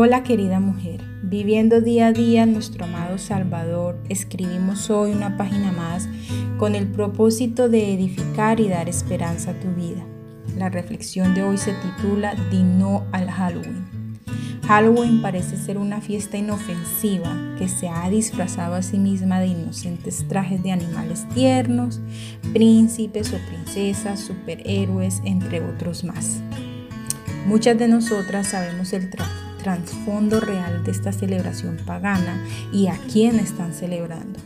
Hola querida mujer, viviendo día a día nuestro amado Salvador, escribimos hoy una página más con el propósito de edificar y dar esperanza a tu vida. La reflexión de hoy se titula Di no al Halloween. Halloween parece ser una fiesta inofensiva que se ha disfrazado a sí misma de inocentes trajes de animales tiernos, príncipes o princesas, superhéroes, entre otros más. Muchas de nosotras sabemos el trabajo trasfondo real de esta celebración pagana y a quién están celebrando.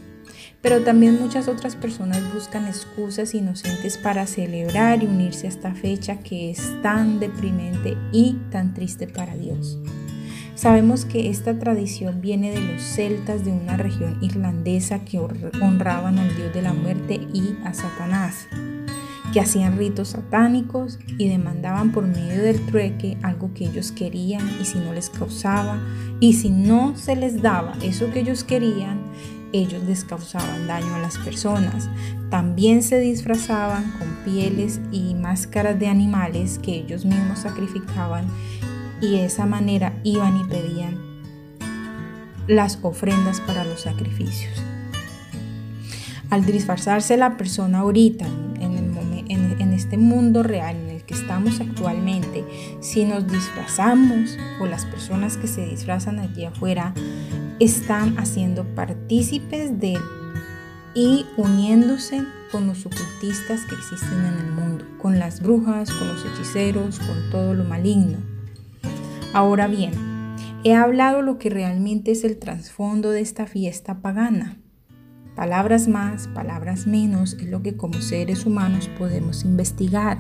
Pero también muchas otras personas buscan excusas inocentes para celebrar y unirse a esta fecha que es tan deprimente y tan triste para Dios. Sabemos que esta tradición viene de los celtas de una región irlandesa que honraban al dios de la muerte y a Satanás que hacían ritos satánicos y demandaban por medio del trueque algo que ellos querían y si no les causaba y si no se les daba eso que ellos querían, ellos les causaban daño a las personas. También se disfrazaban con pieles y máscaras de animales que ellos mismos sacrificaban y de esa manera iban y pedían las ofrendas para los sacrificios. Al disfrazarse la persona ahorita este mundo real en el que estamos actualmente, si nos disfrazamos o las personas que se disfrazan allí afuera están haciendo partícipes de y uniéndose con los ocultistas que existen en el mundo, con las brujas, con los hechiceros, con todo lo maligno. Ahora bien, he hablado lo que realmente es el trasfondo de esta fiesta pagana. Palabras más, palabras menos es lo que como seres humanos podemos investigar.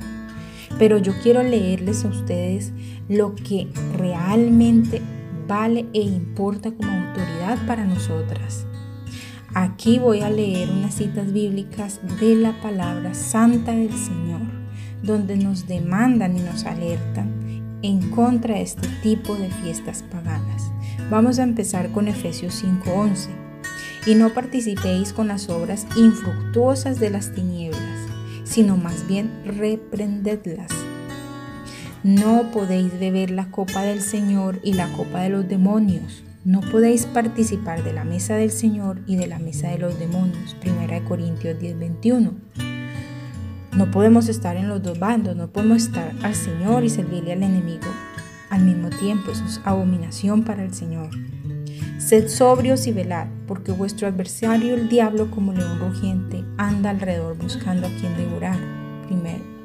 Pero yo quiero leerles a ustedes lo que realmente vale e importa como autoridad para nosotras. Aquí voy a leer unas citas bíblicas de la palabra santa del Señor, donde nos demandan y nos alertan en contra de este tipo de fiestas paganas. Vamos a empezar con Efesios 5:11 y no participéis con las obras infructuosas de las tinieblas, sino más bien reprendedlas. No podéis beber la copa del Señor y la copa de los demonios. No podéis participar de la mesa del Señor y de la mesa de los demonios. 1 Corintios 10:21. No podemos estar en los dos bandos, no podemos estar al Señor y servirle al enemigo al mismo tiempo. Eso es abominación para el Señor. Sed sobrios y velad, porque vuestro adversario el diablo como león rugiente anda alrededor buscando a quien devorar.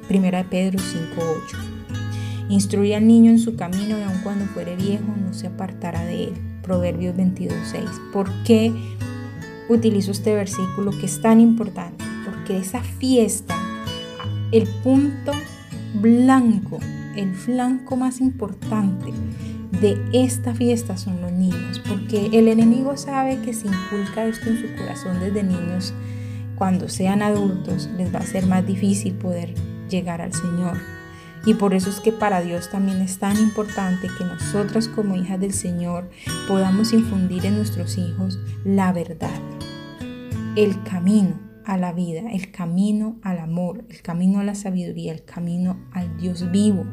primera de Pedro 5.8. Instruye al niño en su camino y aun cuando fuere viejo no se apartará de él. Proverbios 22.6. ¿Por qué utilizo este versículo que es tan importante? Porque esa fiesta, el punto blanco, el flanco más importante de esta fiesta son los niños, porque el enemigo sabe que si inculca esto en su corazón desde niños, cuando sean adultos les va a ser más difícil poder llegar al Señor. Y por eso es que para Dios también es tan importante que nosotras como hijas del Señor podamos infundir en nuestros hijos la verdad, el camino a la vida, el camino al amor, el camino a la sabiduría, el camino al Dios vivo,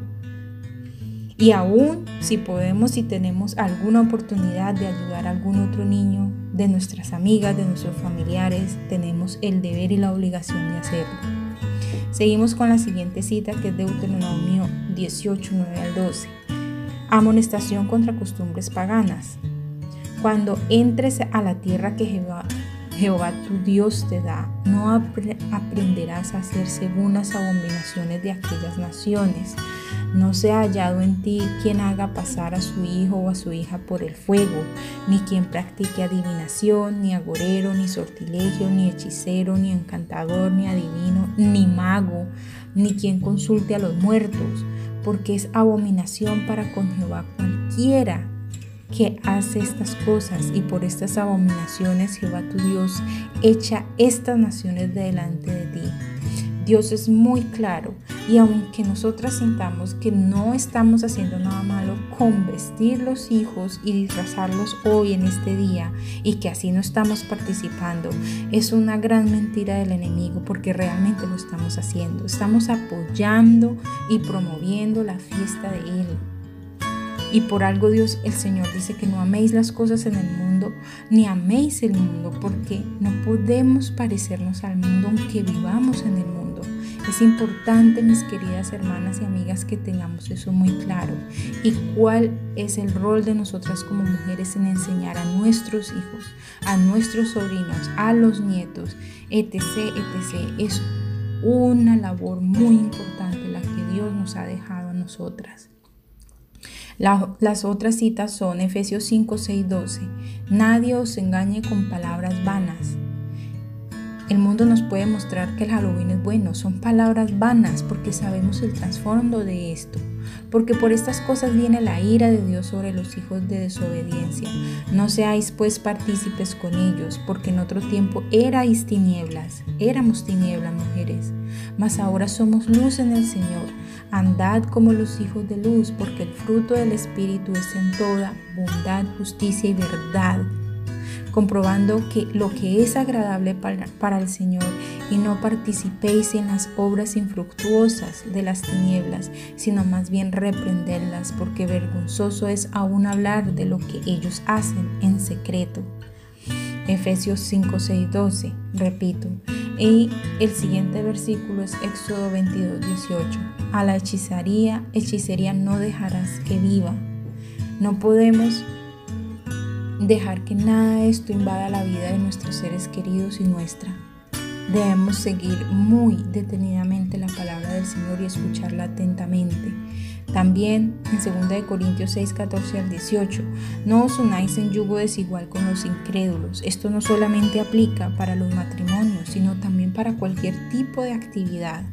y aún si podemos y tenemos alguna oportunidad de ayudar a algún otro niño, de nuestras amigas, de nuestros familiares, tenemos el deber y la obligación de hacerlo. Seguimos con la siguiente cita que es Deuteronomio 18, 9 al 12. Amonestación contra costumbres paganas. Cuando entres a la tierra que Jehová, Jehová tu Dios te da, no aprenderás a hacer según las abominaciones de aquellas naciones. No se ha hallado en ti quien haga pasar a su hijo o a su hija por el fuego, ni quien practique adivinación, ni agorero, ni sortilegio, ni hechicero, ni encantador, ni adivino, ni mago, ni quien consulte a los muertos, porque es abominación para con Jehová cualquiera que hace estas cosas y por estas abominaciones Jehová tu Dios echa estas naciones delante de ti. Dios es muy claro y aunque nosotras sintamos que no estamos haciendo nada malo con vestir los hijos y disfrazarlos hoy en este día y que así no estamos participando, es una gran mentira del enemigo porque realmente lo estamos haciendo. Estamos apoyando y promoviendo la fiesta de Él. Y por algo Dios, el Señor dice que no améis las cosas en el mundo, ni améis el mundo, porque no podemos parecernos al mundo aunque vivamos en el mundo. Es importante, mis queridas hermanas y amigas, que tengamos eso muy claro. ¿Y cuál es el rol de nosotras como mujeres en enseñar a nuestros hijos, a nuestros sobrinos, a los nietos, etc., etc.? Es una labor muy importante la que Dios nos ha dejado a nosotras. Las otras citas son Efesios 5, 6, 12. Nadie os engañe con palabras vanas el mundo nos puede mostrar que el Halloween es bueno, son palabras vanas porque sabemos el trasfondo de esto, porque por estas cosas viene la ira de Dios sobre los hijos de desobediencia. No seáis pues partícipes con ellos, porque en otro tiempo erais tinieblas, éramos tinieblas mujeres, mas ahora somos luz en el Señor. Andad como los hijos de luz, porque el fruto del Espíritu es en toda bondad, justicia y verdad comprobando que lo que es agradable para, el Señor y no participéis en las obras infructuosas de las tinieblas, sino más bien reprenderlas, porque vergonzoso es aún hablar de lo que ellos hacen en secreto. Efesios 5, 6, 12, repito. Y el siguiente versículo es Éxodo 22, 18. A la hechicería, hechicería no dejarás que viva. No podemos dejar que nada de esto invada la vida de nuestros seres queridos y nuestra. Debemos seguir muy detenidamente la palabra del Señor y escucharla atentamente. También en 2 Corintios 6, 14 al 18, no os unáis en yugo desigual con los incrédulos. Esto no solamente aplica para los matrimonios, sino también para cualquier tipo de actividad.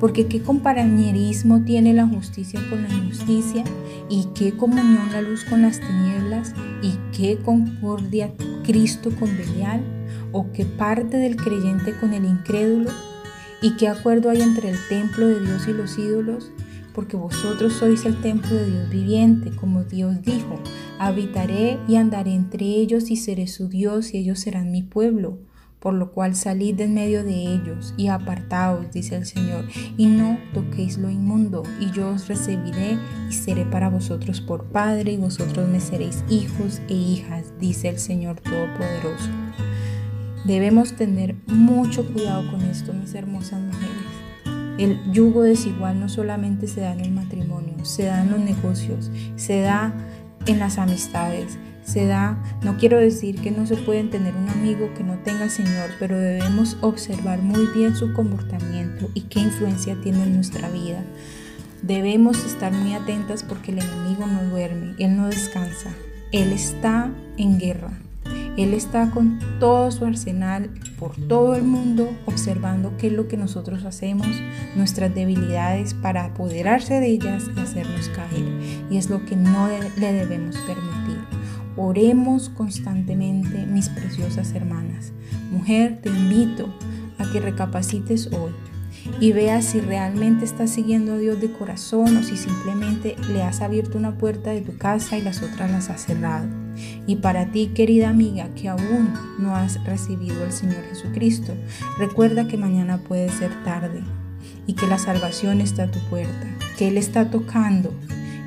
Porque qué compañerismo tiene la justicia con la injusticia y qué comunión la luz con las tinieblas y qué concordia Cristo con Belial o qué parte del creyente con el incrédulo y qué acuerdo hay entre el templo de Dios y los ídolos porque vosotros sois el templo de Dios viviente, como Dios dijo, habitaré y andaré entre ellos y seré su Dios y ellos serán mi pueblo por lo cual salid de en medio de ellos y apartaos, dice el Señor, y no toquéis lo inmundo, y yo os recibiré y seré para vosotros por Padre, y vosotros me seréis hijos e hijas, dice el Señor Todopoderoso. Debemos tener mucho cuidado con esto, mis hermosas mujeres. El yugo desigual no solamente se da en el matrimonio, se da en los negocios, se da en las amistades, se da, no quiero decir que no se pueden tener un amigo que no tenga Señor, pero debemos observar muy bien su comportamiento y qué influencia tiene en nuestra vida. Debemos estar muy atentas porque el enemigo no duerme, él no descansa, él está en guerra. Él está con todo su arsenal por todo el mundo observando qué es lo que nosotros hacemos, nuestras debilidades para apoderarse de ellas y hacernos caer. Y es lo que no le debemos permitir. Oremos constantemente, mis preciosas hermanas. Mujer, te invito a que recapacites hoy y veas si realmente estás siguiendo a Dios de corazón o si simplemente le has abierto una puerta de tu casa y las otras las has cerrado. Y para ti, querida amiga, que aún no has recibido al Señor Jesucristo, recuerda que mañana puede ser tarde y que la salvación está a tu puerta, que Él está tocando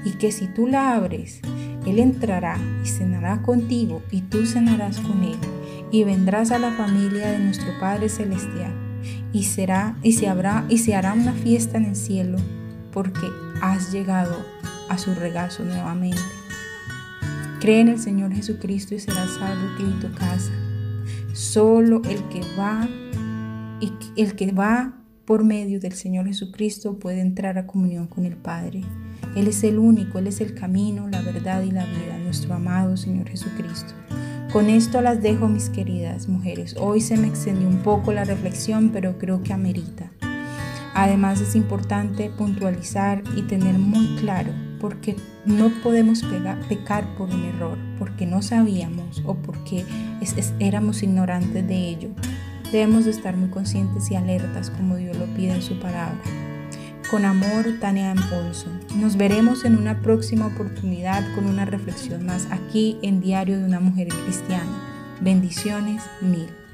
y que si tú la abres, él entrará y cenará contigo y tú cenarás con Él y vendrás a la familia de nuestro Padre Celestial y, será, y, se habrá, y se hará una fiesta en el cielo porque has llegado a su regazo nuevamente. Cree en el Señor Jesucristo y serás salvo tú y tu casa. Solo el que va y el que va por medio del Señor Jesucristo puede entrar a comunión con el Padre. Él es el único, Él es el camino, la verdad y la vida, nuestro amado Señor Jesucristo. Con esto las dejo, mis queridas mujeres. Hoy se me extendió un poco la reflexión, pero creo que amerita. Además es importante puntualizar y tener muy claro porque no podemos pecar por un error, porque no sabíamos o porque éramos ignorantes de ello. Debemos de estar muy conscientes y alertas como Dios lo pide en su palabra. Con amor, Tania Paulson. Nos veremos en una próxima oportunidad con una reflexión más aquí en Diario de una Mujer Cristiana. Bendiciones mil.